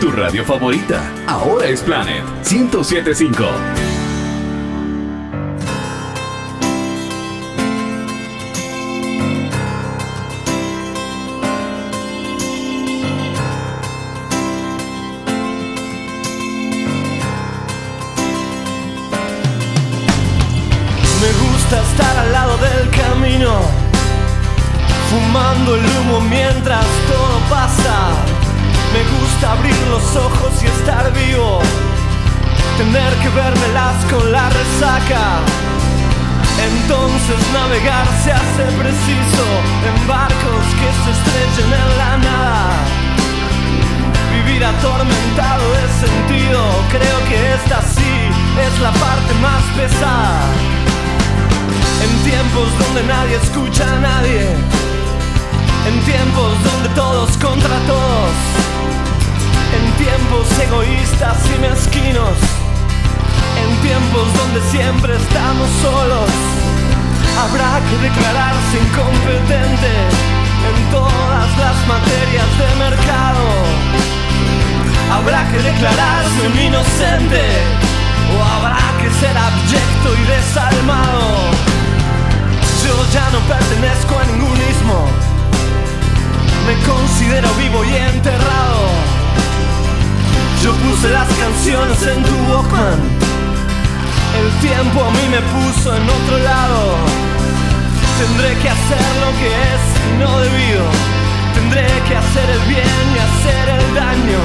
Tu radio favorita, ahora es Planet 1075. Navegar se hace preciso en barcos que se estrellen en la nada. Vivir atormentado de sentido, creo que esta sí es la parte más pesada. En tiempos donde nadie escucha a nadie. En tiempos donde todos contra todos. En tiempos egoístas y mezquinos. En tiempos donde siempre estamos solos. Habrá que declararse incompetente en todas las materias de mercado. Habrá que declararse un inocente. O habrá que ser abyecto y desalmado. Yo ya no pertenezco a ningún ismo. Me considero vivo y enterrado. Yo puse las canciones en tu Walkman. El tiempo a mí me puso en otro lado. Tendré que hacer lo que es y no debido. Tendré que hacer el bien y hacer el daño.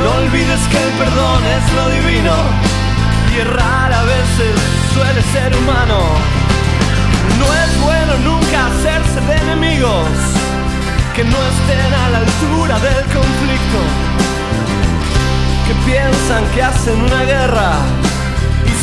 No olvides que el perdón es lo divino. Y errar a veces suele ser humano. No es bueno nunca hacerse de enemigos que no estén a la altura del conflicto, que piensan que hacen una guerra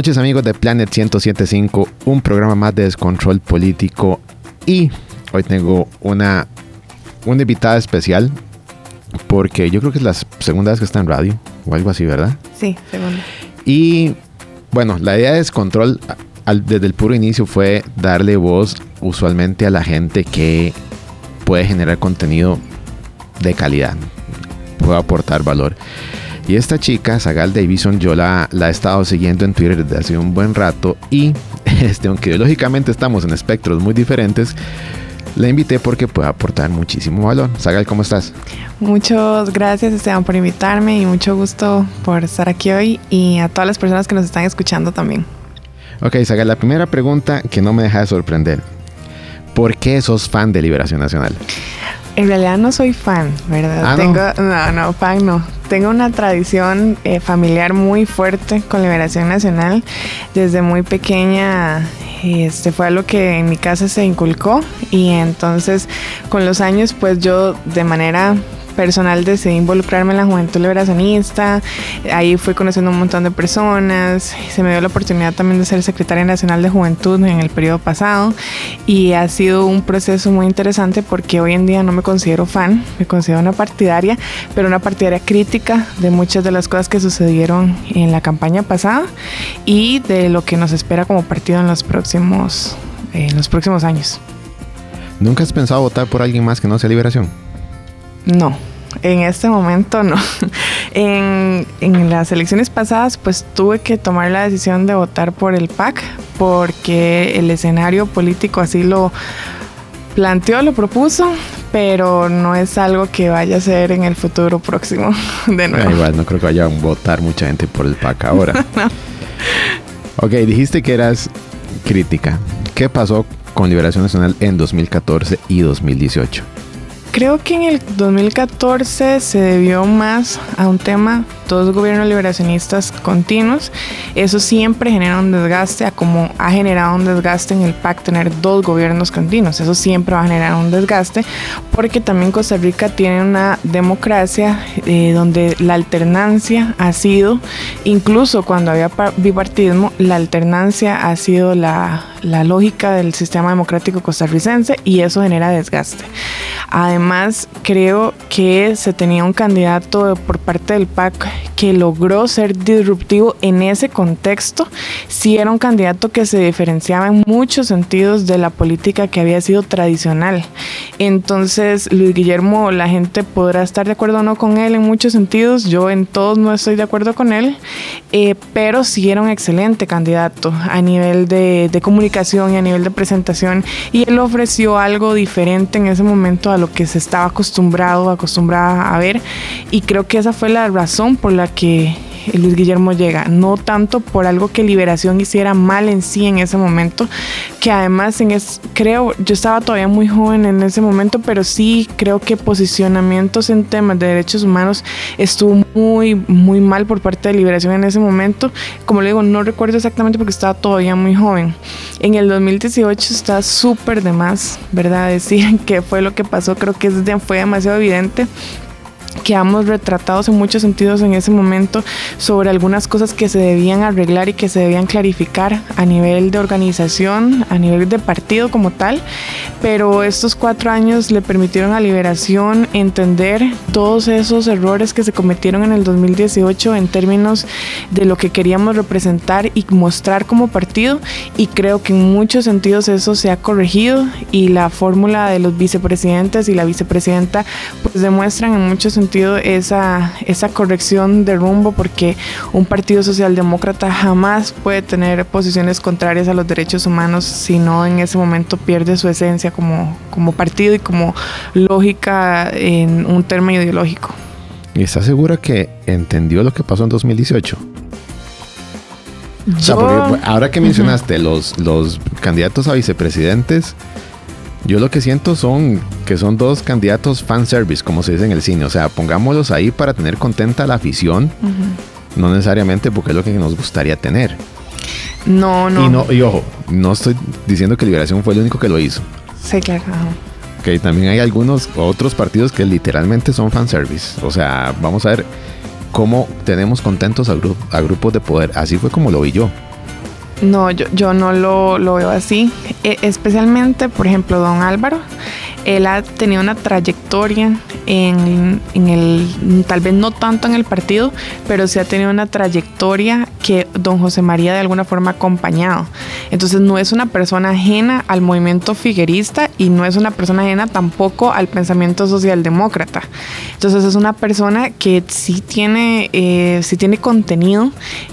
noches amigos de Planet 1075, un programa más de descontrol político y hoy tengo una, una invitada especial porque yo creo que es la segunda vez que está en radio o algo así, ¿verdad? Sí, segunda. Y bueno, la idea de descontrol desde el puro inicio fue darle voz usualmente a la gente que puede generar contenido de calidad, puede aportar valor. Y esta chica, Sagal Davison, yo la, la he estado siguiendo en Twitter desde hace un buen rato y este, aunque ideológicamente estamos en espectros muy diferentes, la invité porque puede aportar muchísimo valor. Sagal, ¿cómo estás? Muchas gracias Esteban por invitarme y mucho gusto por estar aquí hoy y a todas las personas que nos están escuchando también. Ok, Sagal, la primera pregunta que no me deja de sorprender. ¿Por qué sos fan de Liberación Nacional? En realidad no soy fan, ¿verdad? Ah, Tengo, no? no, fan no. Tengo una tradición eh, familiar muy fuerte con Liberación Nacional. Desde muy pequeña este fue algo que en mi casa se inculcó y entonces con los años pues yo de manera personal decidí involucrarme en la juventud liberacionista. Ahí fui conociendo un montón de personas. Se me dio la oportunidad también de ser secretaria nacional de juventud en el periodo pasado. Y ha sido un proceso muy interesante porque hoy en día no me considero fan, me considero una partidaria, pero una partidaria crítica de muchas de las cosas que sucedieron en la campaña pasada y de lo que nos espera como partido en los próximos, en los próximos años. ¿Nunca has pensado votar por alguien más que no sea Liberación? No, en este momento no. En, las elecciones pasadas pues tuve que tomar la decisión de votar por el PAC porque el escenario político así lo planteó, lo propuso, pero no es algo que vaya a ser en el futuro próximo de nuevo. igual no creo que vaya a votar mucha gente por el PAC ahora. Ok, dijiste que eras crítica. ¿Qué pasó con Liberación Nacional en 2014 y 2018? Creo que en el 2014 se debió más a un tema, dos gobiernos liberacionistas continuos. Eso siempre genera un desgaste, a como ha generado un desgaste en el PAC tener dos gobiernos continuos. Eso siempre va a generar un desgaste porque también Costa Rica tiene una democracia eh, donde la alternancia ha sido, incluso cuando había bipartidismo, la alternancia ha sido la, la lógica del sistema democrático costarricense y eso genera desgaste. Además, creo que se tenía un candidato por parte del PAC que logró ser disruptivo en ese contexto. Sí era un candidato que se diferenciaba en muchos sentidos de la política que había sido tradicional. Entonces, Luis Guillermo, la gente podrá estar de acuerdo o no con él en muchos sentidos. Yo en todos no estoy de acuerdo con él, eh, pero sí era un excelente candidato a nivel de, de comunicación y a nivel de presentación. Y él ofreció algo diferente en ese momento a lo que se estaba acostumbrado, acostumbrada a ver. Y creo que esa fue la razón por la que Luis Guillermo llega, no tanto por algo que Liberación hiciera mal en sí en ese momento, que además en es, creo, yo estaba todavía muy joven en ese momento, pero sí creo que posicionamientos en temas de derechos humanos estuvo muy, muy mal por parte de Liberación en ese momento. Como le digo, no recuerdo exactamente porque estaba todavía muy joven. En el 2018 está súper de más, ¿verdad? Decir qué fue lo que pasó, creo que fue demasiado evidente quedamos retratados en muchos sentidos en ese momento sobre algunas cosas que se debían arreglar y que se debían clarificar a nivel de organización, a nivel de partido como tal, pero estos cuatro años le permitieron a Liberación entender todos esos errores que se cometieron en el 2018 en términos de lo que queríamos representar y mostrar como partido y creo que en muchos sentidos eso se ha corregido y la fórmula de los vicepresidentes y la vicepresidenta pues demuestran en muchos sentido esa, esa corrección de rumbo porque un partido socialdemócrata jamás puede tener posiciones contrarias a los derechos humanos si no en ese momento pierde su esencia como, como partido y como lógica en un término ideológico. ¿Y está segura que entendió lo que pasó en 2018? ahora que mencionaste los, los candidatos a vicepresidentes, yo lo que siento son que son dos candidatos fan service, como se dice en el cine. O sea, pongámoslos ahí para tener contenta la afición, no necesariamente porque es lo que nos gustaría tener. No, no. Y, no, y ojo, no estoy diciendo que Liberación fue el único que lo hizo. Sí, claro. Que también hay algunos otros partidos que literalmente son fan service. O sea, vamos a ver cómo tenemos contentos a, a grupos de poder. Así fue como lo vi yo. No, yo, yo no lo, veo así. E- especialmente, por ejemplo, don Álvaro, él ha tenido una trayectoria en, en, el, tal vez no tanto en el partido, pero sí ha tenido una trayectoria que don José María de alguna forma ha acompañado. Entonces no es una persona ajena al movimiento figuerista y no es una persona ajena tampoco al pensamiento socialdemócrata. Entonces es una persona que sí tiene, eh, sí tiene contenido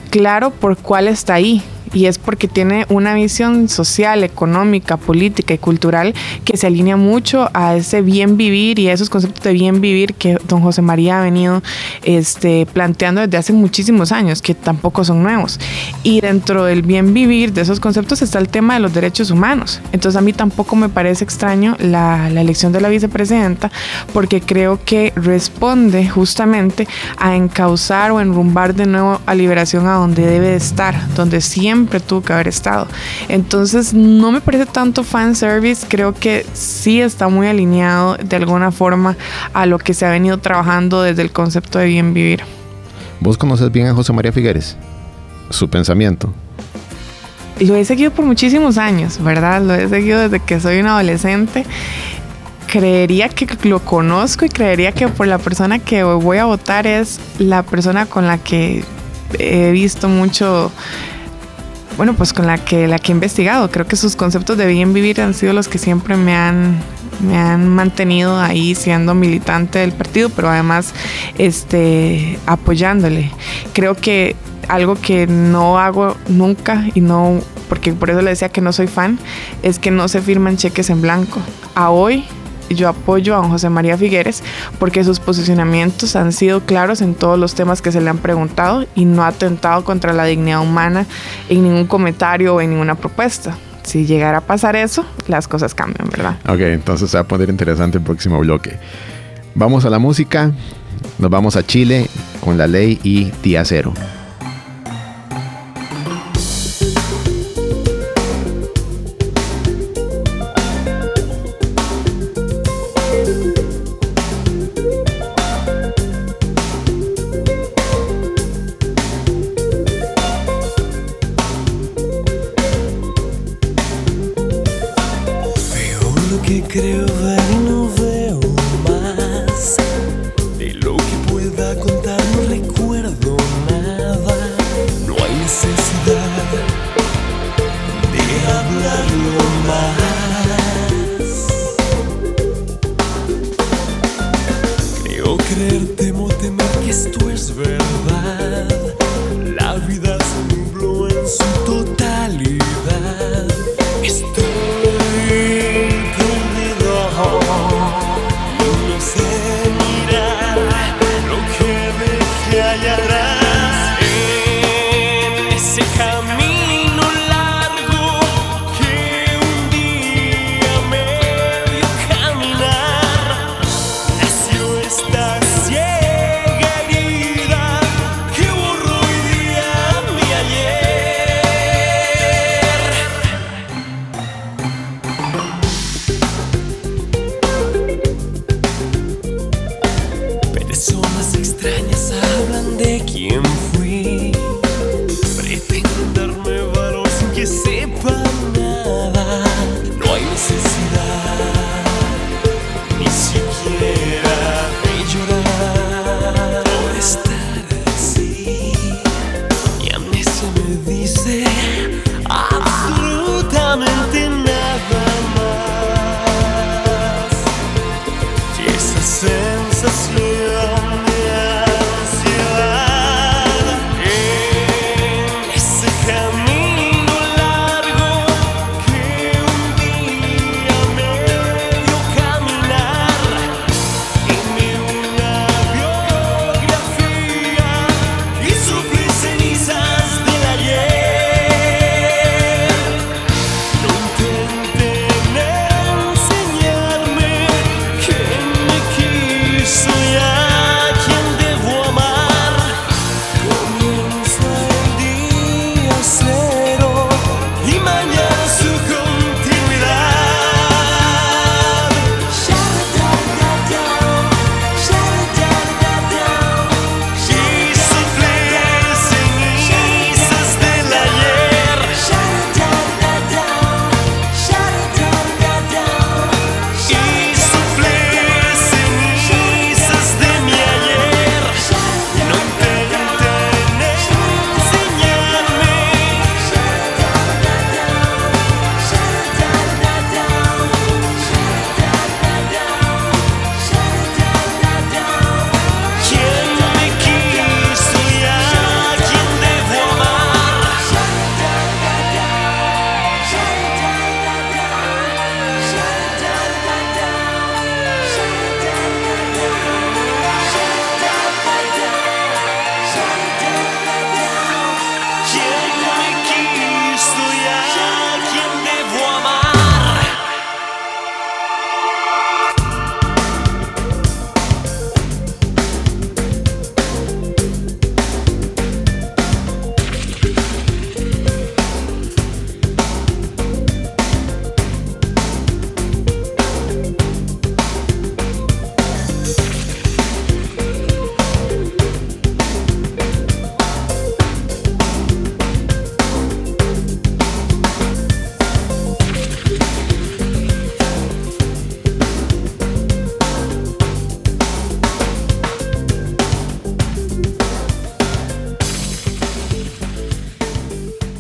claro por cuál está ahí y es porque tiene una visión social, económica, política y cultural que se alinea mucho a ese bien vivir y a esos conceptos de bien vivir que don José María ha venido este, planteando desde hace muchísimos años, que tampoco son nuevos. Y dentro del bien vivir de esos conceptos está el tema de los derechos humanos. Entonces a mí tampoco me parece extraño la, la elección de la vicepresidenta porque creo que responde justamente a encauzar o enrumbar de nuevo a liberación a donde debe de estar, donde siempre siempre tuvo que haber estado. Entonces no me parece tanto fan service, creo que sí está muy alineado de alguna forma a lo que se ha venido trabajando desde el concepto de bien vivir. ¿Vos conoces bien a José María Figueres? Su pensamiento. Lo he seguido por muchísimos años, ¿verdad? Lo he seguido desde que soy un adolescente creería que lo conozco y creería que por la persona que voy a votar es la persona con la que he visto mucho bueno, pues con la que, la que he investigado. Creo que sus conceptos de bien vivir han sido los que siempre me han, me han mantenido ahí siendo militante del partido, pero además este, apoyándole. Creo que algo que no hago nunca y no, porque por eso le decía que no soy fan, es que no se firman cheques en blanco. A hoy yo apoyo a don José María Figueres porque sus posicionamientos han sido claros en todos los temas que se le han preguntado y no ha atentado contra la dignidad humana en ningún comentario o en ninguna propuesta. Si llegara a pasar eso, las cosas cambian, ¿verdad? Ok, entonces se va a poner interesante el próximo bloque. Vamos a la música, nos vamos a Chile con la ley y día cero.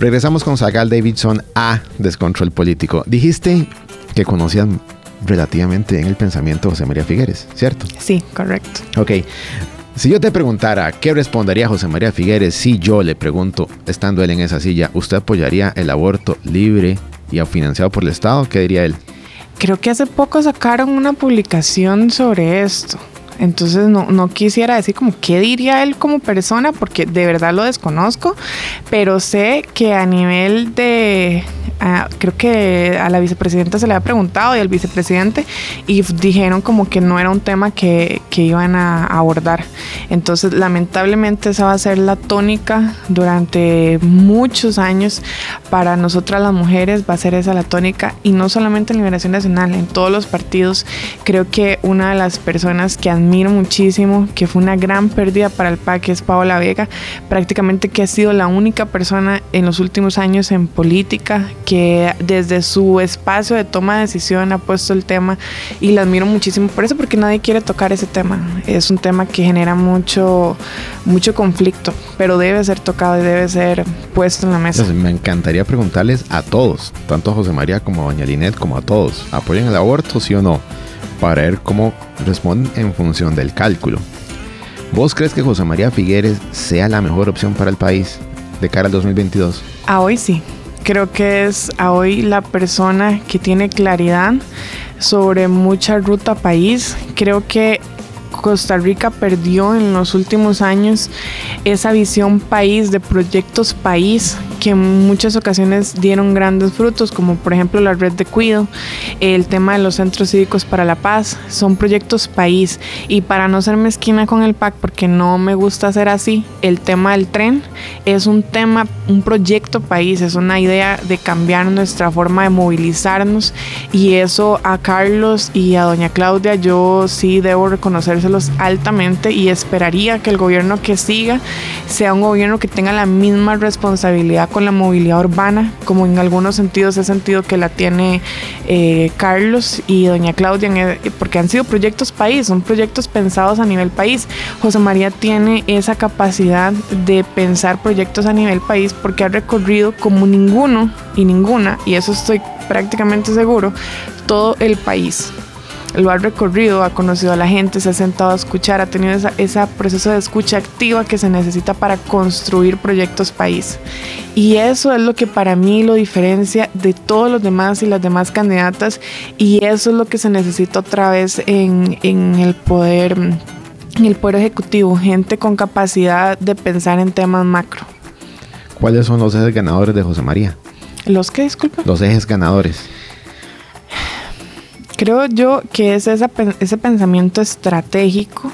Regresamos con Sagal Davidson a Descontrol Político. Dijiste que conocían relativamente en el pensamiento de José María Figueres, ¿cierto? Sí, correcto. Ok. Si yo te preguntara qué respondería José María Figueres si yo le pregunto, estando él en esa silla, ¿usted apoyaría el aborto libre y financiado por el Estado? ¿Qué diría él? Creo que hace poco sacaron una publicación sobre esto. Entonces no, no, quisiera decir como qué diría él como persona, porque de verdad lo desconozco, pero sé que a nivel de, creo que a la vicepresidenta se le ha preguntado y al vicepresidente y dijeron como que no era un tema que, que iban a abordar. Entonces lamentablemente esa va a ser la tónica durante muchos años para nosotras las mujeres, va a ser esa la tónica y no solamente en Liberación Nacional, en todos los partidos. Creo que una de las personas que admiro muchísimo, que fue una gran pérdida para el PAC, es Paola Vega, prácticamente que ha sido la única persona en los últimos años en política que desde su espacio de toma de decisión ha puesto el tema y la admiro muchísimo por eso, porque nadie quiere tocar ese tema. Es un tema que genera mucho, mucho conflicto, pero debe ser tocado y debe ser puesto en la mesa. me encantaría preguntarles a todos, tanto a José María como a Doña Linet, como a todos, ¿apoyan el aborto, sí o no? Para ver cómo responden en función del cálculo. ¿Vos crees que José María Figueres sea la mejor opción para el país de cara al 2022? A hoy sí. Creo que es a hoy la persona que tiene claridad sobre mucha ruta país. Creo que Costa Rica perdió en los últimos años esa visión país de proyectos país que en muchas ocasiones dieron grandes frutos, como por ejemplo la red de cuido, el tema de los centros cívicos para la paz, son proyectos país. Y para no ser mezquina con el PAC, porque no me gusta hacer así, el tema del tren es un tema, un proyecto país, es una idea de cambiar nuestra forma de movilizarnos y eso a Carlos y a doña Claudia yo sí debo reconocérselos altamente y esperaría que el gobierno que siga sea un gobierno que tenga la misma responsabilidad con la movilidad urbana, como en algunos sentidos he sentido que la tiene eh, Carlos y doña Claudia, porque han sido proyectos país, son proyectos pensados a nivel país. José María tiene esa capacidad de pensar proyectos a nivel país porque ha recorrido como ninguno y ninguna, y eso estoy prácticamente seguro, todo el país lo ha recorrido, ha conocido a la gente, se ha sentado a escuchar, ha tenido ese proceso de escucha activa que se necesita para construir proyectos país. Y eso es lo que para mí lo diferencia de todos los demás y las demás candidatas y eso es lo que se necesita otra vez en, en el poder en el poder ejecutivo, gente con capacidad de pensar en temas macro. ¿Cuáles son los ejes ganadores de José María? ¿Los qué, disculpa? Los ejes ganadores. Creo yo que es ese pensamiento estratégico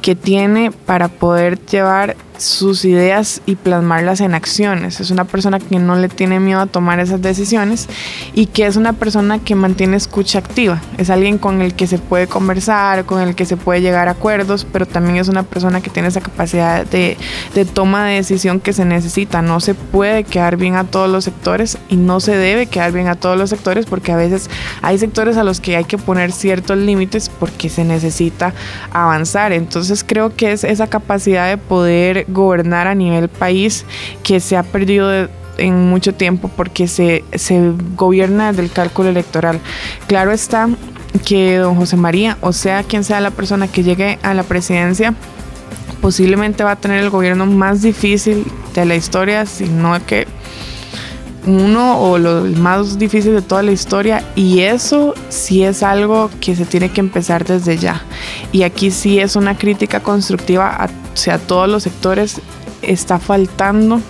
que tiene para poder llevar sus ideas y plasmarlas en acciones. Es una persona que no le tiene miedo a tomar esas decisiones y que es una persona que mantiene escucha activa. Es alguien con el que se puede conversar, con el que se puede llegar a acuerdos, pero también es una persona que tiene esa capacidad de, de toma de decisión que se necesita. No se puede quedar bien a todos los sectores y no se debe quedar bien a todos los sectores porque a veces hay sectores a los que hay que poner ciertos límites porque se necesita avanzar. Entonces creo que es esa capacidad de poder gobernar a nivel país que se ha perdido en mucho tiempo porque se, se gobierna del cálculo electoral. Claro está que don José María, o sea quien sea la persona que llegue a la presidencia, posiblemente va a tener el gobierno más difícil de la historia, sino que uno o lo más difícil de toda la historia y eso sí es algo que se tiene que empezar desde ya. Y aquí sí es una crítica constructiva a, a todos los sectores. Está faltando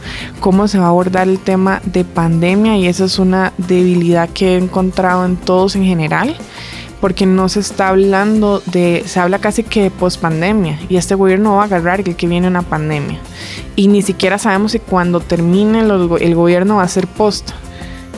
cómo se va a abordar el tema de pandemia y esa es una debilidad que he encontrado en todos en general porque no se está hablando de, se habla casi que de pospandemia y este gobierno va a agarrar el que viene una pandemia y ni siquiera sabemos si cuando termine el gobierno va a ser post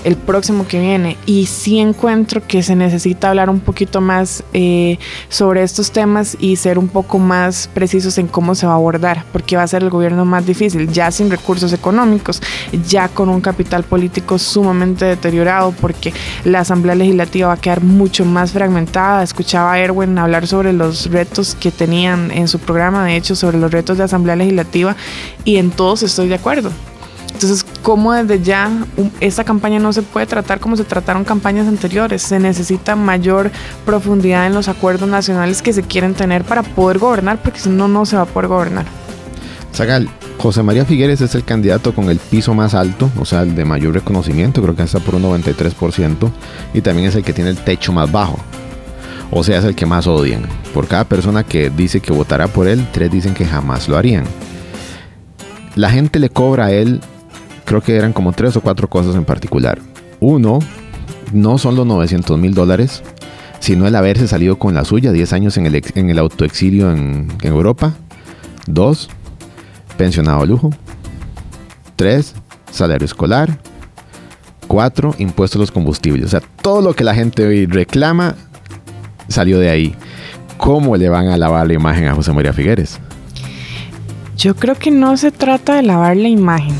el próximo que viene. Y sí encuentro que se necesita hablar un poquito más eh, sobre estos temas y ser un poco más precisos en cómo se va a abordar, porque va a ser el gobierno más difícil, ya sin recursos económicos, ya con un capital político sumamente deteriorado, porque la Asamblea Legislativa va a quedar mucho más fragmentada. Escuchaba a Erwin hablar sobre los retos que tenían en su programa, de hecho, sobre los retos de Asamblea Legislativa, y en todos estoy de acuerdo. Entonces, cómo desde ya esta campaña no se puede tratar como se trataron campañas anteriores. Se necesita mayor profundidad en los acuerdos nacionales que se quieren tener para poder gobernar, porque si no, no se va a poder gobernar. Zagal, José María Figueres es el candidato con el piso más alto, o sea, el de mayor reconocimiento, creo que está por un 93%, y también es el que tiene el techo más bajo. O sea, es el que más odian. Por cada persona que dice que votará por él, tres dicen que jamás lo harían. La gente le cobra a él, creo que eran como tres o cuatro cosas en particular. Uno, no son los 900 mil dólares, sino el haberse salido con la suya 10 años en el, en el autoexilio en, en Europa. Dos, pensionado lujo. 3. Salario escolar. 4. Impuestos a los combustibles. O sea, todo lo que la gente hoy reclama salió de ahí. ¿Cómo le van a lavar la imagen a José María Figueres? Yo creo que no se trata de lavar la imagen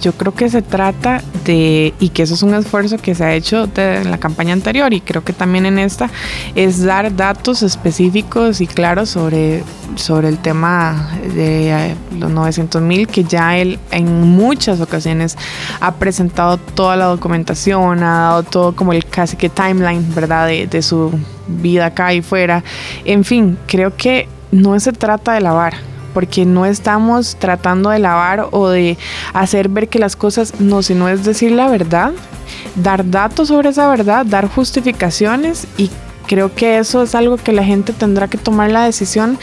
yo creo que se trata de, y que eso es un esfuerzo que se ha hecho de, en la campaña anterior y creo que también en esta, es dar datos específicos y claros sobre, sobre el tema de eh, los 900 mil, que ya él en muchas ocasiones ha presentado toda la documentación, ha dado todo como el casi que timeline, ¿verdad? De, de su vida acá y fuera. En fin, creo que no se trata de lavar porque no estamos tratando de lavar o de hacer ver que las cosas no, sino es decir la verdad, dar datos sobre esa verdad, dar justificaciones y creo que eso es algo que la gente tendrá que tomar la decisión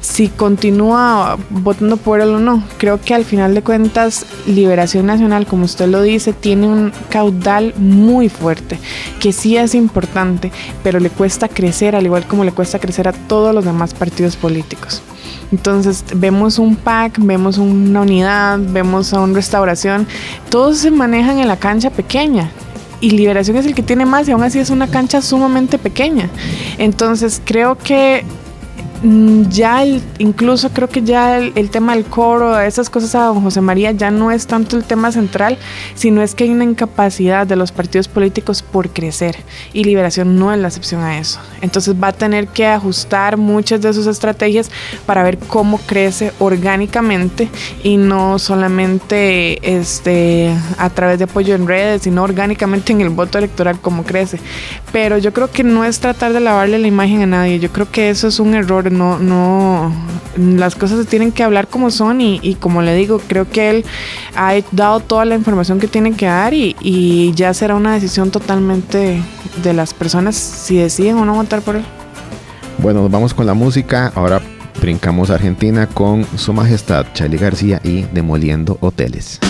si continúa votando por él o no. Creo que al final de cuentas, Liberación Nacional, como usted lo dice, tiene un caudal muy fuerte, que sí es importante, pero le cuesta crecer, al igual como le cuesta crecer a todos los demás partidos políticos. Entonces vemos un pack, vemos una unidad, vemos a una restauración, todos se manejan en la cancha pequeña y Liberación es el que tiene más y aún así es una cancha sumamente pequeña. Entonces creo que Mm, ya incluso creo que ya el, tema del coro, esas cosas a don José María ya no es tanto el tema central, sino es que hay una incapacidad de los partidos políticos por crecer y Liberación no es la excepción a eso. Entonces va a tener que ajustar muchas de sus estrategias para ver cómo crece orgánicamente y no solamente este, a través de apoyo en redes, sino orgánicamente en el voto electoral cómo crece. Pero yo creo que no es tratar de lavarle la imagen a nadie, yo creo que eso es un error no, no, las cosas se tienen que hablar como son y, como le digo, creo que él ha dado toda la información que tiene que dar y, y ya será una decisión totalmente de las personas si deciden o no votar por él. Bueno, nos vamos con la música. Ahora brincamos a Argentina con Su Majestad Charlie García y Demoliendo Hoteles.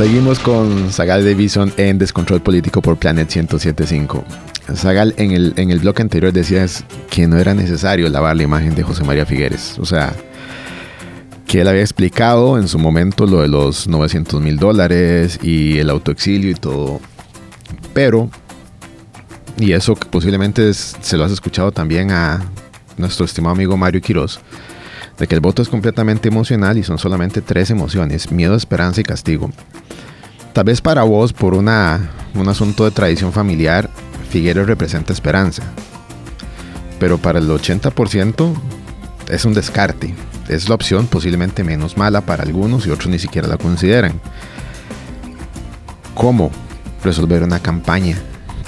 Seguimos con Zagal Davison en Descontrol Político por Planet 1075. Zagal en el, en el bloque anterior decías que no era necesario lavar la imagen de José María Figueres. O sea, que él había explicado en su momento lo de los 900 mil dólares y el autoexilio y todo. Pero, y eso posiblemente se lo has escuchado también a nuestro estimado amigo Mario Quiroz, de que el voto es completamente emocional y son solamente tres emociones, miedo, esperanza y castigo. Tal vez para vos, por una, un asunto de tradición familiar, Figueres representa esperanza. Pero para el 80% es un descarte. Es la opción posiblemente menos mala para algunos y otros ni siquiera la consideran. ¿Cómo resolver una campaña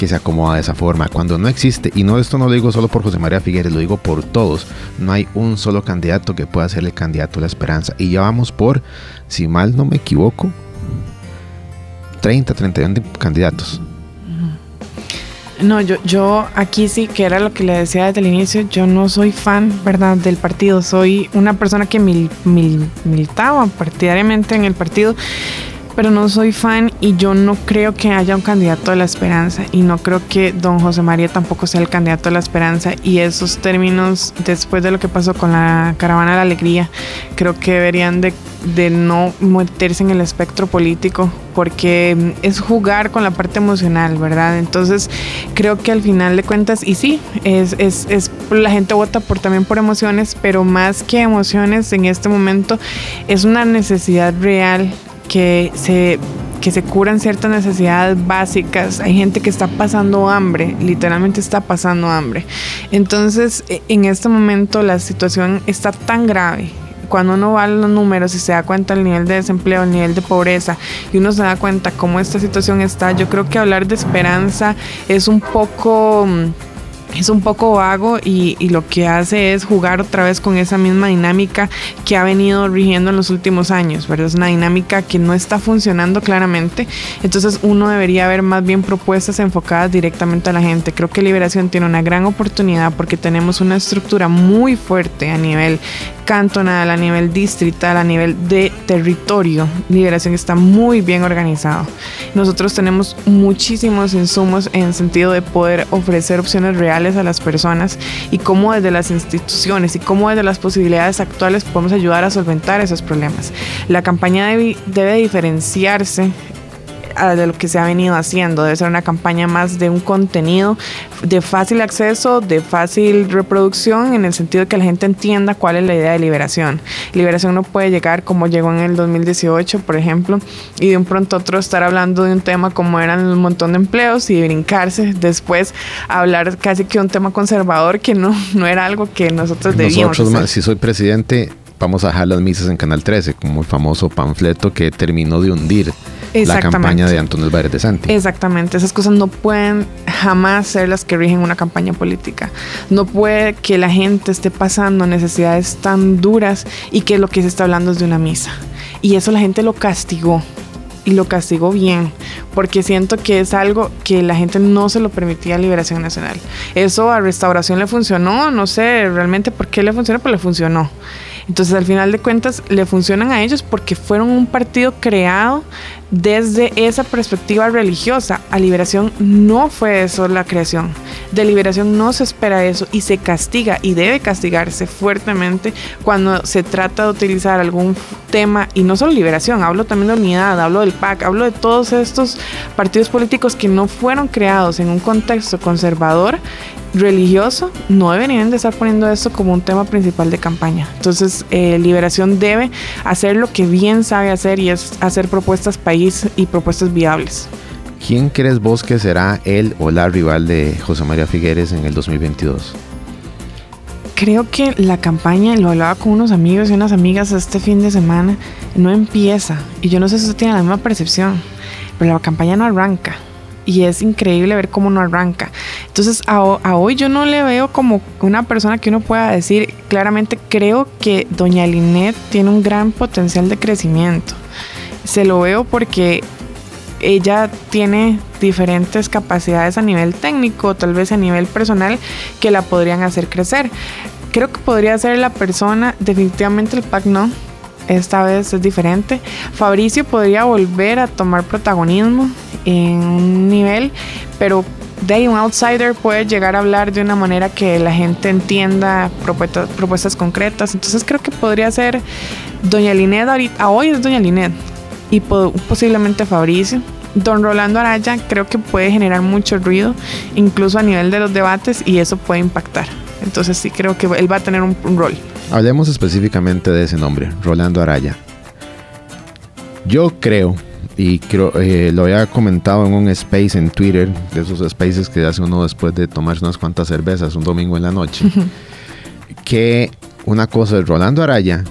que se acomoda de esa forma cuando no existe? Y no esto no lo digo solo por José María Figueres, lo digo por todos. No hay un solo candidato que pueda ser el candidato a la esperanza. Y ya vamos por, si mal no me equivoco, 30, 31 candidatos. No, yo, yo aquí sí, que era lo que le decía desde el inicio, yo no soy fan, ¿verdad?, del partido. Soy una persona que mil, militaba partidariamente en el partido, pero no soy fan y yo no creo que haya un candidato de la esperanza y no creo que don José María tampoco sea el candidato de la esperanza y esos términos después de lo que pasó con la caravana de la alegría creo que deberían de, de no meterse en el espectro político porque es jugar con la parte emocional, ¿verdad? Entonces creo que al final de cuentas, y sí, es, es, es la gente vota por, también por emociones, pero más que emociones en este momento es una necesidad real que se, que se curan ciertas necesidades básicas. Hay gente que está pasando hambre, literalmente está pasando hambre. Entonces, e, en este momento la situación está tan grave cuando uno va a los números y se da cuenta del nivel de desempleo, el nivel de pobreza, y uno se da cuenta cómo esta situación está, yo creo que hablar de esperanza es un poco mm, es un poco vago y, lo que hace es jugar otra vez con esa misma dinámica que ha venido rigiendo en los últimos años, ¿verdad? Es una dinámica que no está funcionando claramente, entonces uno debería ver más bien propuestas enfocadas directamente a la gente. Creo que Liberación tiene una gran oportunidad porque tenemos una estructura muy fuerte a nivel cantonal, a nivel distrital, a nivel de territorio. Liberación está muy bien organizado. Nosotros tenemos muchísimos insumos en sentido de poder ofrecer opciones reales a las personas y cómo desde las instituciones y cómo desde las posibilidades actuales podemos ayudar a solventar esos problemas. La campaña debe, debe diferenciarse de lo que se ha venido haciendo. Debe ser una campaña más de un contenido de fácil acceso, de fácil reproducción, en el sentido de que la gente entienda cuál es la idea de liberación. Liberación no puede llegar como llegó en el 2018, por ejemplo, y de un pronto otro estar hablando de un tema como eran un montón de empleos y brincarse después a hablar casi que un tema conservador que no, no era algo que nosotros debíamos. Nosotros, si soy presidente, vamos a dejar las misas en Canal 13, como el famoso panfleto que terminó de hundir la campaña de Antonio Álvarez de Santi. Exactamente, esas cosas no pueden jamás ser las que rigen una campaña política. No puede que la gente esté pasando necesidades tan duras y que lo que se está hablando es de una misa. Y eso la gente lo castigó y lo castigó bien, porque siento que es algo que la gente no se lo permitía a Liberación Nacional. Eso a Restauración le funcionó, no sé realmente por qué le funcionó, pero le funcionó. Entonces, al final de cuentas, le funcionan a ellos porque fueron un partido creado desde esa perspectiva religiosa. A liberación no fue eso la creación. De liberación no se espera eso y se castiga y debe castigarse fuertemente cuando se trata de utilizar algún tema, y no solo liberación, hablo también de unidad, hablo del PAC, hablo de todos estos partidos políticos que no fueron creados en un contexto conservador religioso, no deberían de estar poniendo esto como un tema principal de campaña. Entonces, eh, Liberación debe hacer lo que bien sabe hacer y es hacer propuestas país y propuestas viables. ¿Quién crees vos que será él o la rival de José María Figueres en el 2022? Creo que la campaña, lo hablaba con unos amigos y unas amigas este fin de semana, no empieza. Y yo no sé si usted tiene la misma percepción, pero la campaña no arranca y es increíble ver cómo no arranca. Entonces a, hoy yo no le veo como una persona que uno pueda decir claramente creo que doña Linet tiene un gran potencial de crecimiento. Se lo veo porque ella tiene diferentes capacidades a nivel técnico, tal vez a nivel personal, que la podrían hacer crecer. Creo que podría ser la persona, definitivamente el PAC no, esta vez es diferente. Fabricio podría volver a tomar protagonismo en un nivel, pero de ahí un outsider puede llegar a hablar de una manera que la gente entienda propuestas, propuestas concretas. Entonces creo que podría ser Doña Linet ahorita, hoy es Doña Linet y posiblemente Fabricio. Don Rolando Araya creo que puede generar mucho ruido, incluso a nivel de los debates, y eso puede impactar. Entonces sí creo que él va a tener un, rol. Hablemos específicamente de ese nombre, Rolando Araya. Yo creo, y creo, eh, lo había comentado en un space en Twitter, de esos spaces que hace uno después de tomarse unas cuantas cervezas un domingo en la noche, que una cosa es Rolando Araya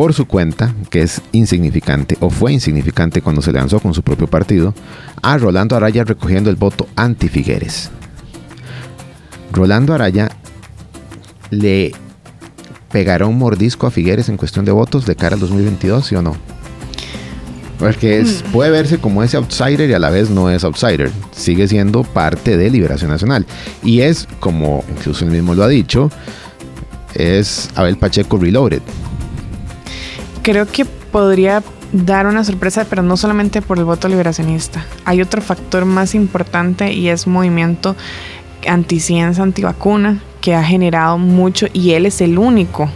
por su cuenta, que es insignificante o fue insignificante cuando se lanzó con su propio partido, a Rolando Araya recogiendo el voto anti-Figueres. Rolando Araya le pegará un mordisco a Figueres en cuestión de votos de cara al 2022, ¿sí o no? Porque mm. puede verse como ese outsider y a la vez no es outsider. Sigue siendo parte de Liberación Nacional. Y es, como incluso él mismo lo ha dicho, es Abel Pacheco Reloaded creo que podría dar una sorpresa, pero no solamente por el voto liberacionista. Hay otro factor más importante y es movimiento anticiencia, antivacuna, que ha generado mucho y él es el único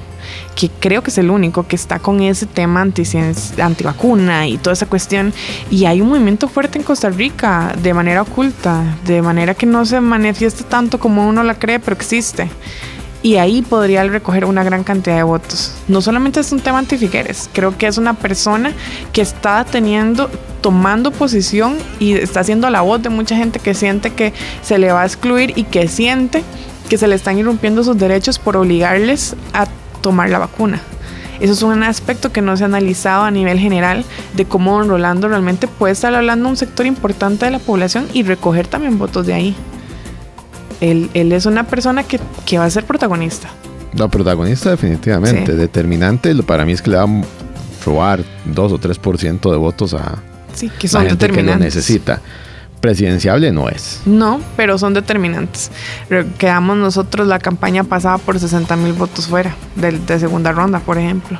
que creo que es el único que está con ese tema antivacuna y toda esa cuestión. Y hay un movimiento fuerte en Costa Rica de manera oculta, de manera que no se manifiesta tanto como uno la cree, pero existe y ahí podría recoger una gran cantidad de votos. No solamente es un tema anti-Figueres, creo que es una persona que está teniendo, tomando posición y está haciendo la voz de mucha gente que siente que se le va a excluir y que siente que se le están irrumpiendo sus derechos por obligarles a tomar la vacuna. Eso es un aspecto que no se ha analizado a nivel general de cómo don Rolando realmente puede estar hablando a un sector importante de la población y recoger también votos de ahí. Él, es una persona que, va a ser protagonista. No, protagonista definitivamente. Determinante para mí es que le va a robar 2 o 3% de votos a sí, que son la gente que lo necesita. Presidenciable no es. No, pero son determinantes. Quedamos nosotros la campaña pasada por 60 mil votos fuera de, de segunda ronda, por ejemplo.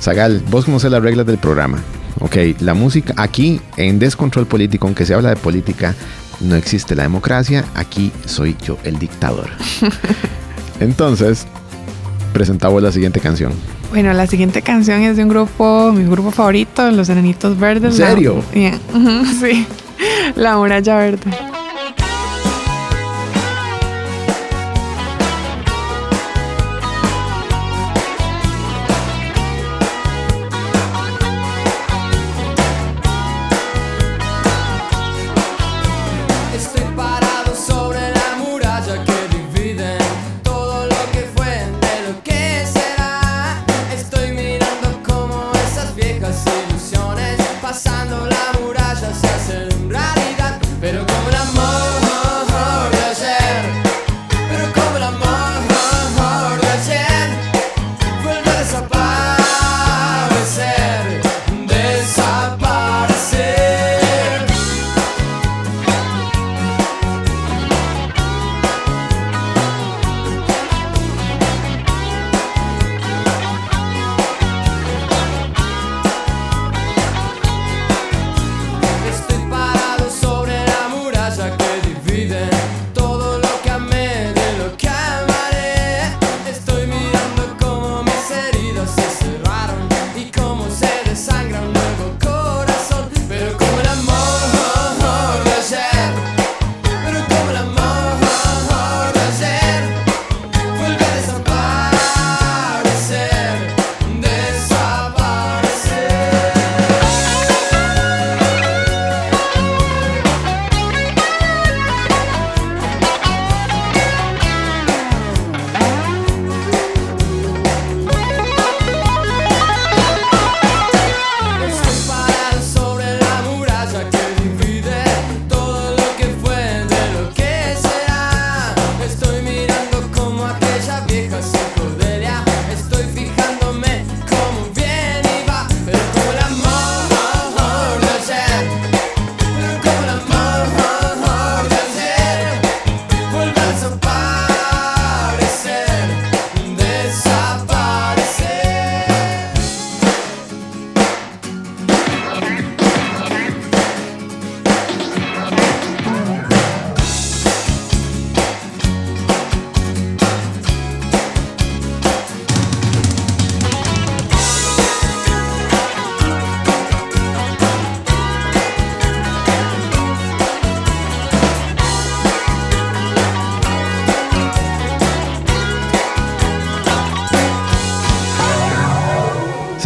Zagal, vos conoces las reglas del programa. Ok, la música aquí en Descontrol Político, aunque se habla de política, no existe la democracia, aquí soy yo el dictador. Entonces, presentamos la siguiente canción. Bueno, la siguiente canción es de un grupo, mi grupo favorito, Los Enanitos Verdes. ¿En serio? sí, La Muralla Verde.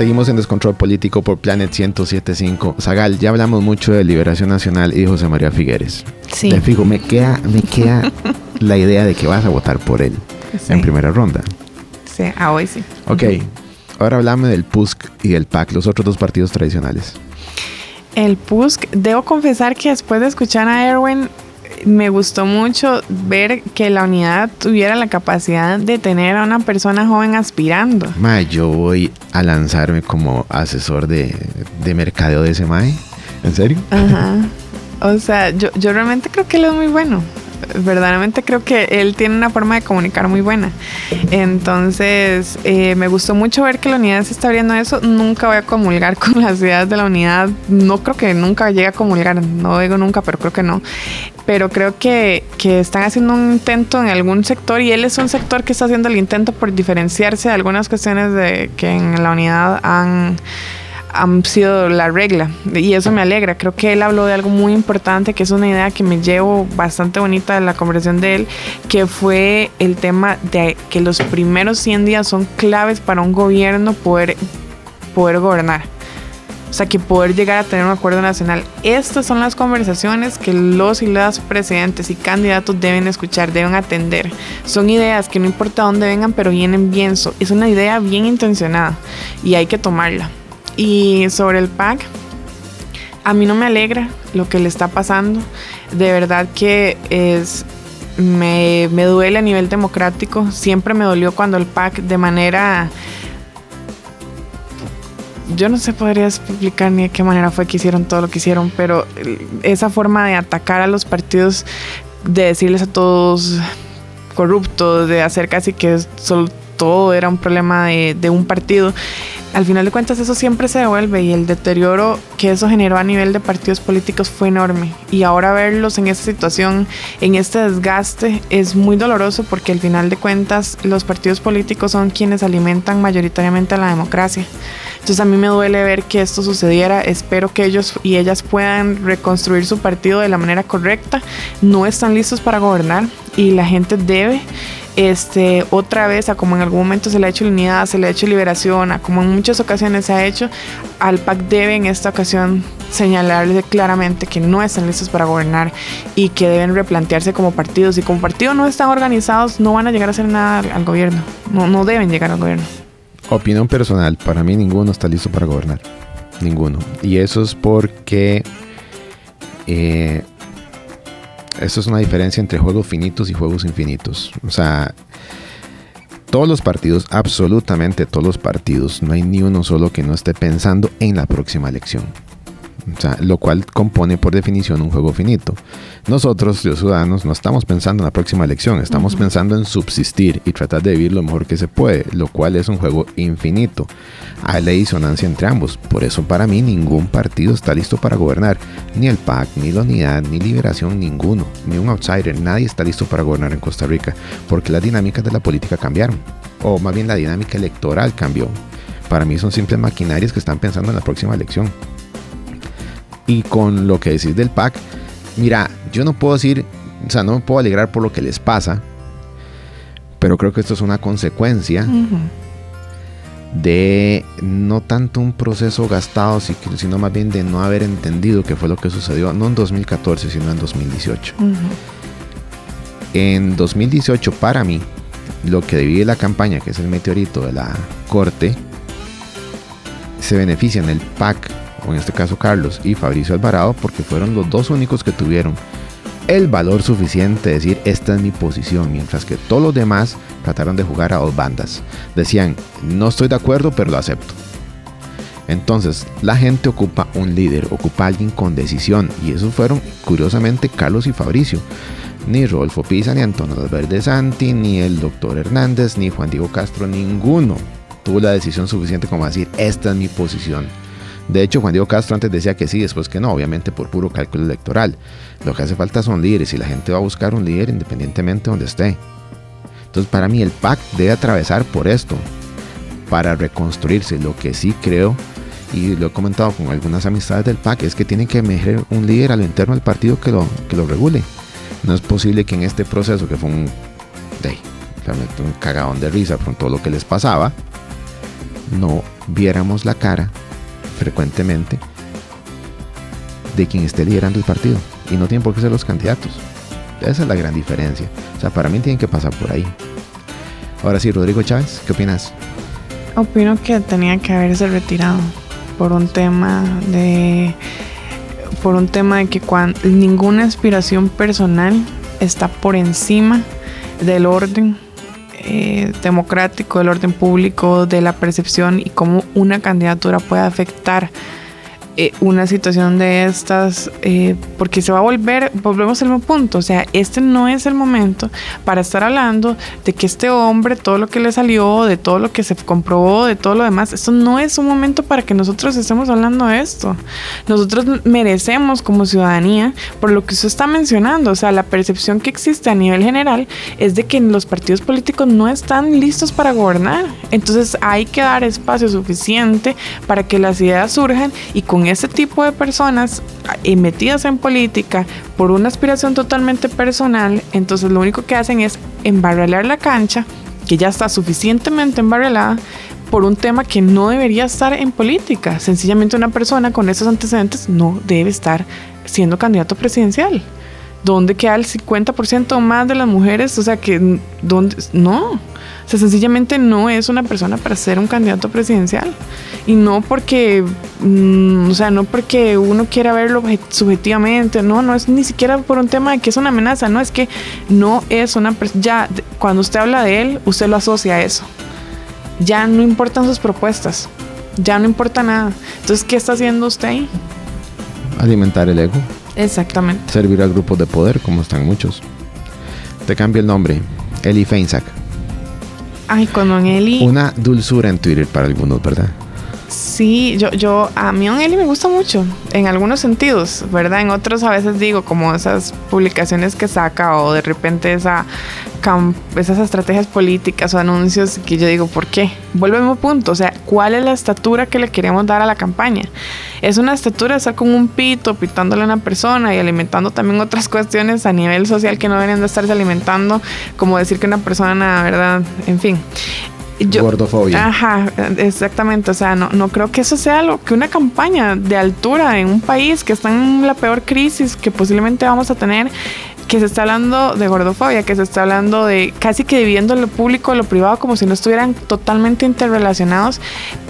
Seguimos en Descontrol Político por Planet 1075. Zagal, ya hablamos mucho de Liberación Nacional y José María Figueres. Sí. Te fijo, me queda, me queda la idea de que vas a votar por él Sí. en primera ronda. Sí, a hoy sí. Ok, ahora hablame del PUSC y del PAC, los otros dos partidos tradicionales. El PUSC, debo confesar que después de escuchar a Erwin, me gustó mucho ver que la unidad tuviera la capacidad de tener a una persona joven aspirando. Mae, yo voy a lanzarme como asesor de, de mercadeo de ese Mae. ¿En serio? Ajá. O sea, yo, yo realmente creo que él es muy bueno. Verdaderamente creo que él tiene una forma de comunicar muy buena. Entonces, eh, me gustó mucho ver que la unidad se está abriendo eso. Nunca voy a comulgar con las ideas de la unidad. No creo que nunca llegue a comulgar. No digo nunca, pero creo que no. Pero creo que, que están haciendo un intento en algún sector y él es un sector que está haciendo el intento por diferenciarse de algunas cuestiones de que en la unidad han han sido la regla y eso me alegra. Creo que él habló de algo muy importante, que es una idea que me llevo bastante bonita de la conversación de él, que fue el tema de que los primeros 100 días son claves para un gobierno poder, poder gobernar. O sea, que poder llegar a tener un acuerdo nacional. Estas son las conversaciones que los y las presidentes y candidatos deben escuchar, deben atender. Son ideas que no importa dónde vengan, pero vienen bien. Es una idea bien intencionada y hay que tomarla. Y sobre el PAC, a mí no me alegra lo que le está pasando. De verdad que es me, me duele a nivel democrático. Siempre me dolió cuando el PAC de manera... Yo no sé, podría explicar ni de qué manera fue que hicieron todo lo que hicieron, pero esa forma de atacar a los partidos, de decirles a todos corruptos, de hacer casi que solo todo era un problema de, de un partido. Al final de cuentas eso siempre se devuelve y el deterioro que eso generó a nivel de partidos políticos fue enorme. Y ahora verlos en esta situación, en este desgaste, es muy doloroso porque al final de cuentas los partidos políticos son quienes alimentan mayoritariamente a la democracia. Entonces a mí me duele ver que esto sucediera. Espero que ellos y ellas puedan reconstruir su partido de la manera correcta. No están listos para gobernar y la gente debe este, otra vez, a como en algún momento se le ha hecho unidad, se le ha hecho liberación, a como en muchas ocasiones se ha hecho, al PAC debe en esta ocasión señalarle claramente que no están listos para gobernar y que deben replantearse como partidos. Y como partidos no están organizados, no van a llegar a hacer nada al, al gobierno. No, no deben llegar al gobierno. Opinión personal, para mí ninguno está listo para gobernar. Ninguno. Y eso es porque eh, eso es una diferencia entre juegos finitos y juegos infinitos. O sea, todos los partidos, absolutamente todos los partidos, no hay ni uno solo que no esté pensando en la próxima elección. O sea, lo cual compone por definición un juego finito. Nosotros, los ciudadanos, no estamos pensando en la próxima elección, estamos pensando en subsistir y tratar de vivir lo mejor que se puede, lo cual es un juego infinito. Hay la disonancia entre ambos. Por eso para mí ningún partido está listo para gobernar. Ni el PAC, ni la Unidad, ni Liberación, ninguno. Ni un outsider. Nadie está listo para gobernar en Costa Rica. Porque las dinámicas de la política cambiaron. O más bien la dinámica electoral cambió. Para mí son simples maquinarias que están pensando en la próxima elección. Y con lo que decís del PAC, mira, yo no puedo decir, o sea, no me puedo alegrar por lo que les pasa, pero creo que esto es una consecuencia de no tanto un proceso gastado, si- sino más bien de no haber entendido qué fue lo que sucedió, no en 2014, sino en 2018. Ujú. En 2018, para mí, lo que divide la campaña, que es el meteorito de la corte, se benefician el PAC, o en este caso Carlos y Fabricio Alvarado, porque fueron los dos únicos que tuvieron el valor suficiente de decir esta es mi posición, mientras que todos los demás trataron de jugar a dos bandas. Decían, no estoy de acuerdo, pero lo acepto. Entonces, la gente ocupa un líder, ocupa alguien con decisión, y esos fueron, curiosamente, Carlos y Fabricio. Ni Rodolfo Pisa, ni Antonio Verde Santi, ni el doctor Hernández, ni Juan Diego Castro, ninguno tuvo la decisión suficiente como decir, esta es mi posición. De hecho, Juan Diego Castro antes decía que sí, después que no, obviamente por puro cálculo electoral. Lo que hace falta son líderes y la gente va a buscar un líder independientemente de donde esté. Entonces, para mí, el PAC debe atravesar por esto para reconstruirse. Lo que sí creo, y lo he comentado con algunas amistades del PAC, es que tiene que emerger un líder a lo interno del partido que lo, que lo regule. No es posible que en este proceso, que fue un, cagadón de risa con todo lo que les pasaba, no viéramos la cara frecuentemente de quien esté liderando el partido. Y no tienen por qué ser los candidatos. Esa es la gran diferencia. O sea, para mí tienen que pasar por ahí. Ahora sí, Rodrigo Chávez, ¿qué opinas? Opino que tenía que haberse retirado por un tema de por un tema de que cuando, ninguna aspiración personal está por encima del orden eh, democrático, del orden público, de la percepción y cómo una candidatura puede afectar eh, una situación de estas, eh, porque se va a volver, volvemos al mismo punto, o sea, este no es el momento para estar hablando de que este hombre, todo lo que le salió, de todo lo que se comprobó, de todo lo demás, esto no es un momento para que nosotros estemos hablando de esto. Nosotros merecemos como ciudadanía, por lo que usted está mencionando, o sea, la percepción que existe a nivel general es de que los partidos políticos no están listos para gobernar. Entonces hay que dar espacio suficiente para que las ideas surjan y con ese tipo de personas metidas en política por una aspiración totalmente personal, entonces lo único que hacen es embarrelar la cancha, que ya está suficientemente embarrelada, por un tema que no debería estar en política. Sencillamente una persona con esos antecedentes no debe estar siendo candidato presidencial. ¿Dónde queda el 50% más de las mujeres? O sea, que ¿dónde? no. O sea, sencillamente no es una persona para ser un candidato presidencial. Y no porque, mm, o sea, no porque uno quiera verlo subjetivamente, no, no es ni siquiera por un tema de que es una amenaza, no, es que no es una persona, ya cuando usted habla de él, usted lo asocia a eso. Ya no importan sus propuestas, ya no importa nada. Entonces, ¿qué está haciendo usted ahí? Alimentar el ego. Exactamente. Servir a grupos de poder, como están muchos. Te cambio el nombre, Eli Feinsack. Ay, con Don Eli. Una dulzura en Twitter para algunos, ¿verdad? Sí, yo, yo, a Don Eli me gusta mucho, en algunos sentidos, ¿verdad? En otros a veces digo, como esas publicaciones que saca o de repente esa esas estrategias políticas o anuncios que yo digo, ¿por qué? Vuelve al mismo punto, o sea, ¿cuál es la estatura que le queremos dar a la campaña? Es una estatura de estar con un pito, pitándole a una persona y alimentando también otras cuestiones a nivel social que no deberían de estarse alimentando, como decir que una persona, ¿verdad? En fin. Gordofobia. Ajá, exactamente. O sea, no, no creo que eso sea lo que una campaña de altura en un país que está en la peor crisis que posiblemente vamos a tener que se está hablando de gordofobia, que se está hablando de casi que dividiendo lo público y lo privado como si no estuvieran totalmente interrelacionados,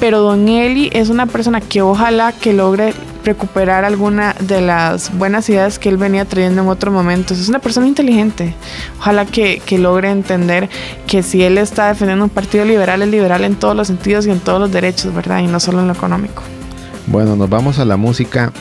pero Don Eli es una persona que ojalá que logre recuperar alguna de las buenas ideas que él venía trayendo en otros momentos. Es una persona inteligente. Ojalá que, que logre entender que si él está defendiendo un partido liberal, es liberal en todos los sentidos y en todos los derechos, ¿verdad? Y no solo en lo económico. Bueno, nos vamos a la música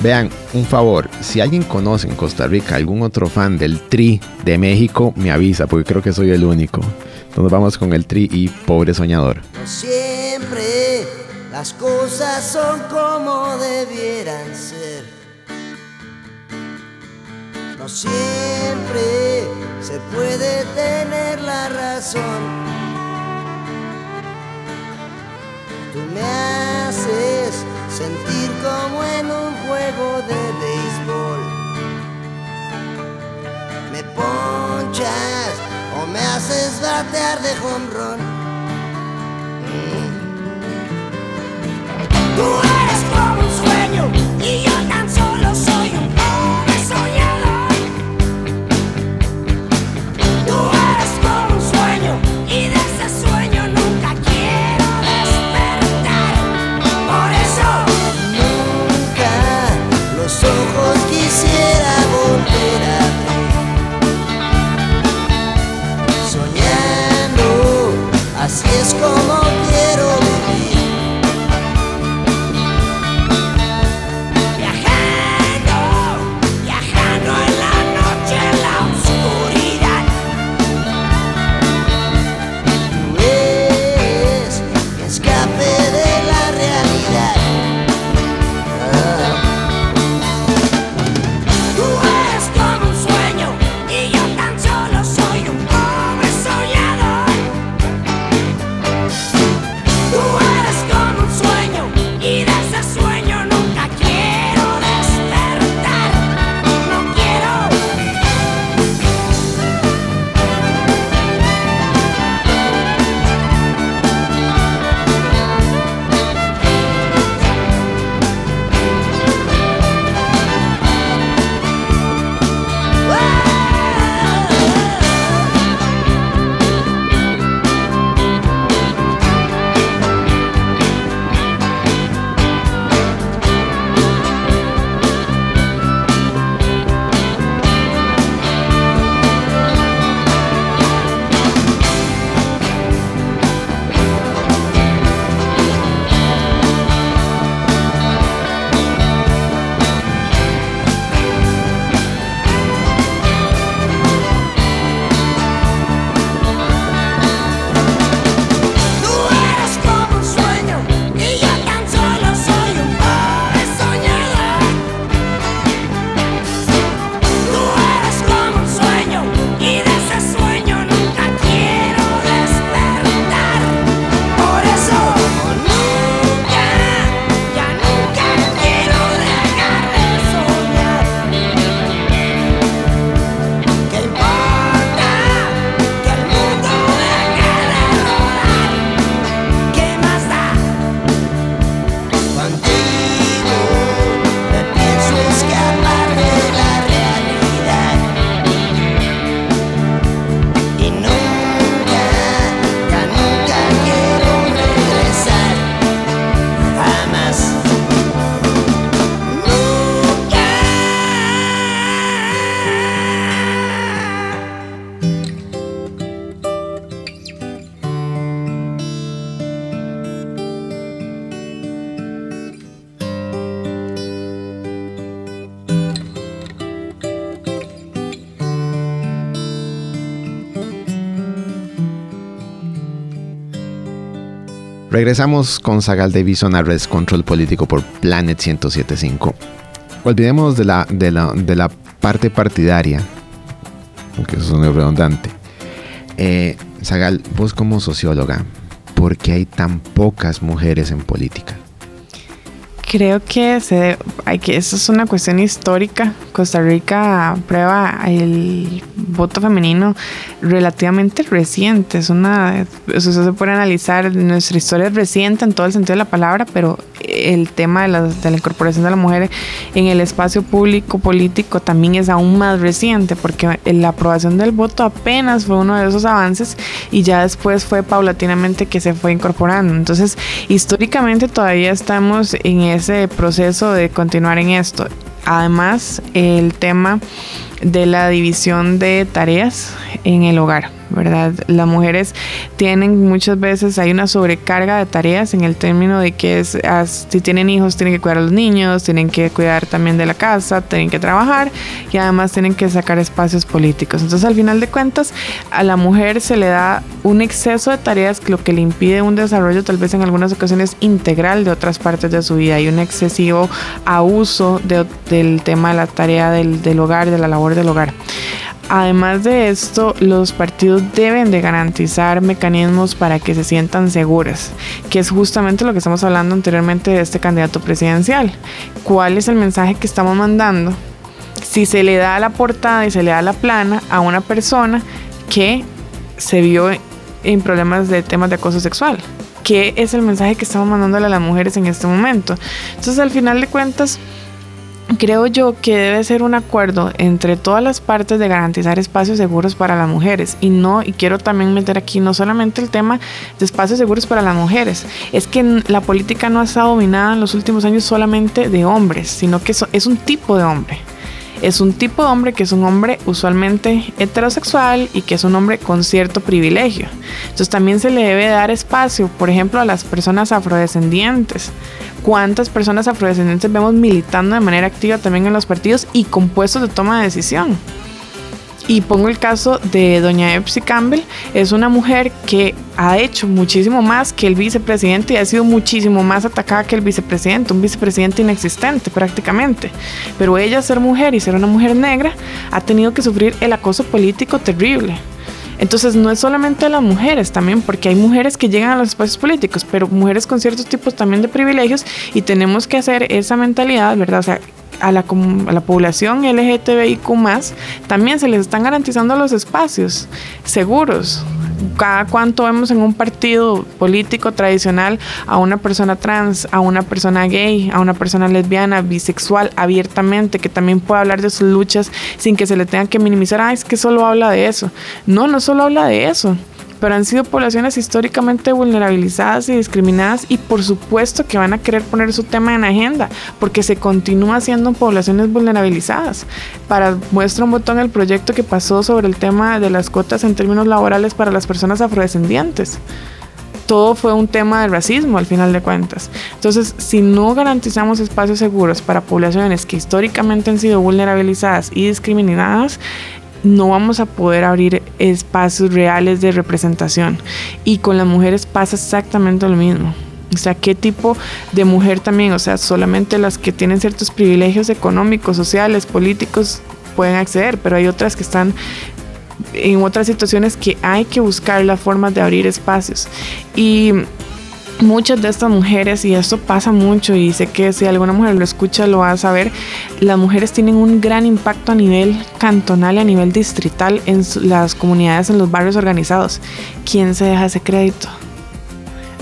Vean, un favor, si alguien conoce en Costa Rica algún otro fan del Tri de México, me avisa, porque creo que soy el único. Entonces vamos con el Tri y Pobre Soñador. No siempre las cosas son como debieran ser. No siempre se puede tener la razón. Tú me haces sentir como en un juego de béisbol. Me ponchas o me haces batear de home run. Mm. Tú eres como Regresamos con Sagal Davison a Res Control Político por Planet 1075. Olvidemos de la, de la, de la parte partidaria, aunque eso es redundante. Eh, Sagal, vos como socióloga, ¿por qué hay tan pocas mujeres en política? Creo que se hay que eso es una cuestión histórica. Costa Rica prueba el voto femenino relativamente reciente. Es una eso se puede analizar nuestra historia reciente en todo el sentido de la palabra, pero el tema de la, de la incorporación de la mujer en el espacio público político también es aún más reciente, porque la aprobación del voto apenas fue uno de esos avances y ya después fue paulatinamente que se fue incorporando. Entonces, históricamente todavía estamos en ese proceso de continuar en esto. Además, el tema de la división de tareas en el hogar. ¿Verdad? Las mujeres tienen muchas veces, hay una sobrecarga de tareas en el término de que es, si tienen hijos tienen que cuidar a los niños, tienen que cuidar también de la casa, tienen que trabajar y además tienen que sacar espacios políticos. Entonces al final de cuentas a la mujer se le da un exceso de tareas, lo que le impide un desarrollo tal vez en algunas ocasiones integral de otras partes de su vida y un excesivo abuso del tema de la tarea del, del hogar, de la labor del hogar. Además de esto, los partidos deben de garantizar mecanismos para que se sientan seguras, que es justamente lo que estamos hablando anteriormente de este candidato presidencial. ¿Cuál es el mensaje que estamos mandando? Si se le da la portada y se le da la plana a una persona que se vio en problemas de temas de acoso sexual. ¿Qué es el mensaje que estamos mandándole a las mujeres en este momento? Entonces, al final de cuentas, creo yo que debe ser un acuerdo entre todas las partes de garantizar espacios seguros para las mujeres. Y no y quiero también meter aquí no solamente el tema de espacios seguros para las mujeres es que la política no está dominada en los últimos años solamente de hombres sino que es un tipo de hombre es un tipo de hombre que es un hombre usualmente heterosexual y que es un hombre con cierto privilegio. Entonces también se le debe dar espacio, por ejemplo, a las personas afrodescendientes, cuántas personas afrodescendientes vemos militando de manera activa también en los partidos y con puestos de toma de decisión. Y pongo el caso de doña Epsi Campbell, es una mujer que ha hecho muchísimo más que el vicepresidente y ha sido muchísimo más atacada que el vicepresidente, un vicepresidente inexistente prácticamente. Pero ella ser mujer y ser una mujer negra ha tenido que sufrir el acoso político terrible. Entonces no es solamente las mujeres también, porque hay mujeres que llegan a los espacios políticos, pero mujeres con ciertos tipos también de privilegios y tenemos que hacer esa mentalidad, ¿verdad? O sea, a la, a la población LGTBIQ también se les están garantizando los espacios seguros, cada cuánto vemos en un partido político tradicional a una persona trans, a una persona gay, a una persona lesbiana, bisexual, abiertamente, que también puede hablar de sus luchas sin que se le tenga que minimizar, ah, es que solo habla de eso. No, no solo habla de eso pero han sido poblaciones históricamente vulnerabilizadas y discriminadas y por supuesto que van a querer poner su tema en agenda porque se continúa siendo poblaciones vulnerabilizadas. Para muestra un botón el proyecto que pasó sobre el tema de las cuotas en términos laborales para las personas afrodescendientes todo fue un tema de racismo al final de cuentas. Entonces, si no garantizamos espacios seguros para poblaciones que históricamente han sido vulnerabilizadas y discriminadas, no vamos a poder abrir espacios reales de representación. Y con las mujeres pasa exactamente lo mismo. O sea, ¿qué tipo de mujer también? O sea, solamente las que tienen ciertos privilegios económicos, sociales, políticos pueden acceder, pero hay otras que están en otras situaciones que hay que buscar las formas de abrir espacios. Y muchas de estas mujeres, y esto pasa mucho, y sé que si alguna mujer lo escucha lo va a saber, las mujeres tienen un gran impacto a nivel cantonal y a nivel distrital en las comunidades, en los barrios organizados. ¿Quién se deja ese crédito?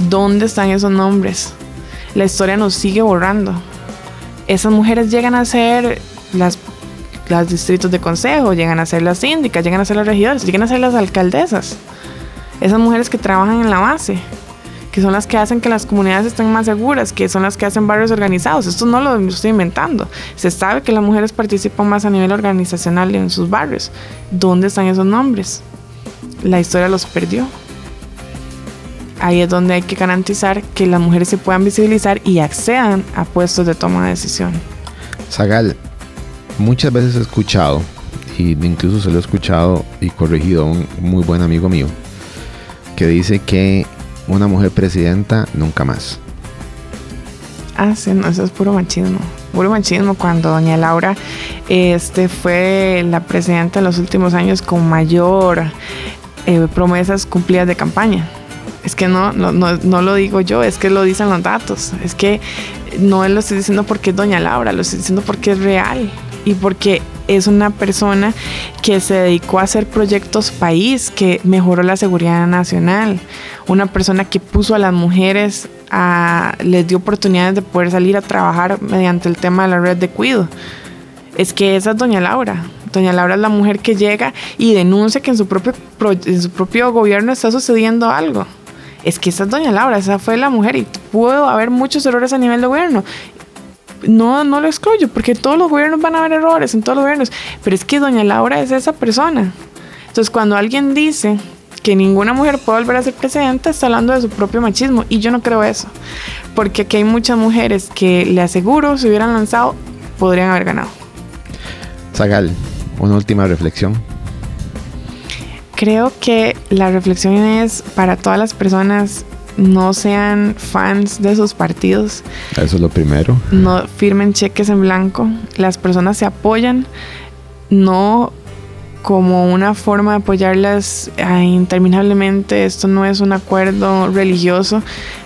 ¿Dónde están esos nombres? La historia nos sigue borrando. Esas mujeres llegan a ser las, las distritos de consejo, llegan a ser las síndicas, llegan a ser las regidores, llegan a ser las alcaldesas. Esas mujeres que trabajan en la base que son las que hacen que las comunidades estén más seguras, que son las que hacen barrios organizados. Esto no lo estoy inventando. Se sabe que las mujeres participan más a nivel organizacional en sus barrios. ¿Dónde están esos nombres? La historia los perdió. Ahí es donde hay que garantizar que las mujeres se puedan visibilizar y accedan a puestos de toma de decisión. Zagal, muchas veces he escuchado, y incluso se lo he escuchado y corregido a un muy buen amigo mío, que dice que una mujer presidenta, nunca más. Ah, sí, no, eso es puro machismo. Puro machismo cuando doña Laura este, fue la presidenta en los últimos años con mayor eh, promesas cumplidas de campaña. Es que no, no, no, no lo digo yo, es que lo dicen los datos. Es que no lo estoy diciendo porque es doña Laura, lo estoy diciendo porque es real y porque es una persona que se dedicó a hacer proyectos país, que mejoró la seguridad nacional, una persona que puso a las mujeres, a, les dio oportunidades de poder salir a trabajar mediante el tema de la red de cuido. Es que esa es doña Laura. Doña Laura es la mujer que llega y denuncia que en su propio, pro- en su propio gobierno está sucediendo algo. Es que esa es doña Laura, esa fue la mujer y pudo haber muchos errores a nivel de gobierno no, no lo excluyo, porque todos los gobiernos van a haber errores, en todos los gobiernos, pero es que doña Laura es esa persona. Entonces, cuando alguien dice que ninguna mujer puede volver a ser presidenta, está hablando de su propio machismo, y yo no creo eso, porque aquí hay muchas mujeres que le aseguro, si hubieran lanzado, podrían haber ganado. Zagal, una última reflexión. Creo que la reflexión es para todas las personas, no sean fans de sus partidos, Eso es lo primero. no firmen cheques en blanco. Las personas se apoyan, no como una forma de apoyarlas ah, interminablemente. Esto no es un acuerdo religioso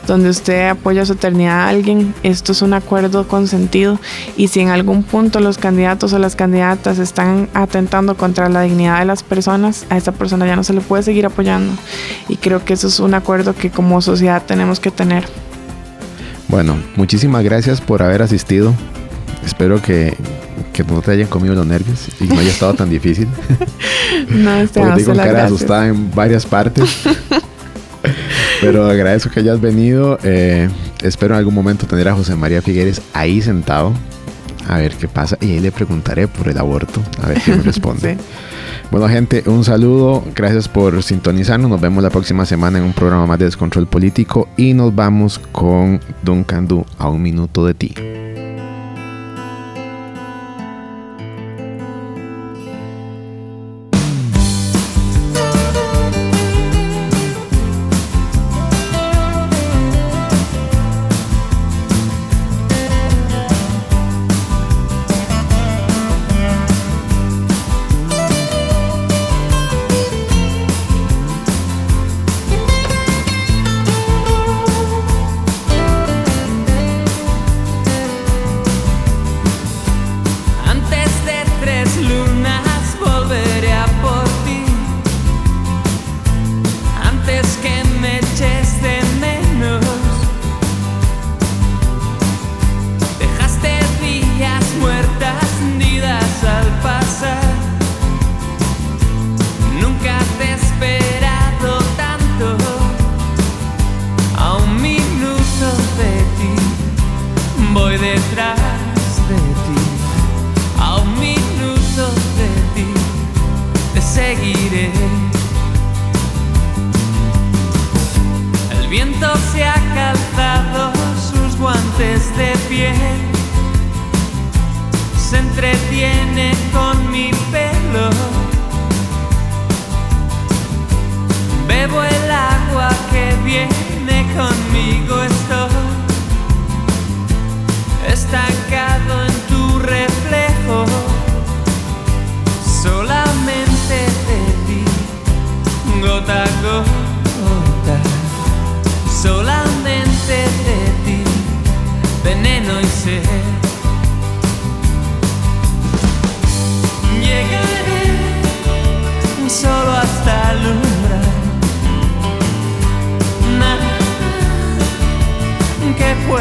donde usted apoya su eternidad a alguien. Esto es un acuerdo consentido. Y si en algún punto los candidatos o las candidatas están atentando contra la dignidad de las personas, a esa persona ya no se le puede seguir apoyando. Y creo que eso es un acuerdo que como sociedad tenemos que tener. Bueno, muchísimas gracias por haber asistido. Espero que, que no te hayan comido los nervios y no haya estado tan difícil. No, este, Porque te con cara gracias. asustada en varias partes. Pero agradezco que hayas venido. Eh, espero en algún momento tener a José María Figueres ahí sentado. A ver qué pasa. Y ahí le preguntaré por el aborto. A ver qué me responde. Sí. Bueno, gente, un saludo. Gracias por sintonizarnos. Nos vemos la próxima semana en un programa más de Descontrol Político. Y nos vamos con Duncan Du a un minuto de ti.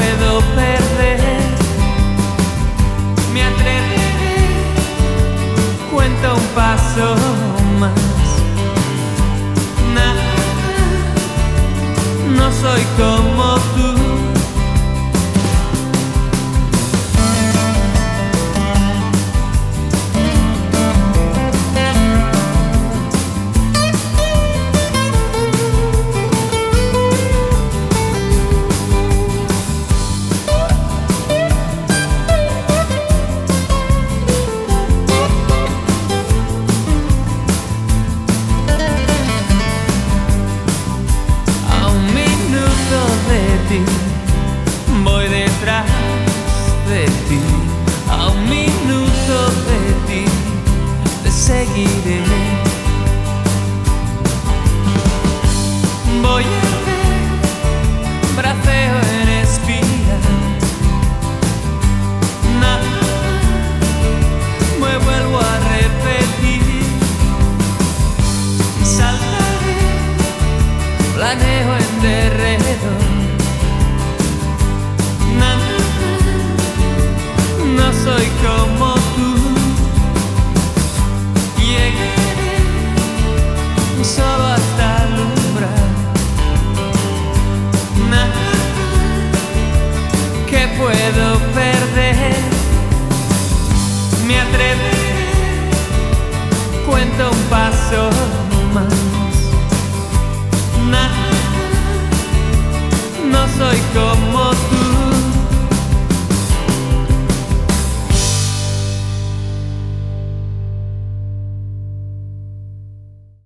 Puedo perder. Me atreveré, cuento un paso más. Nada, no soy como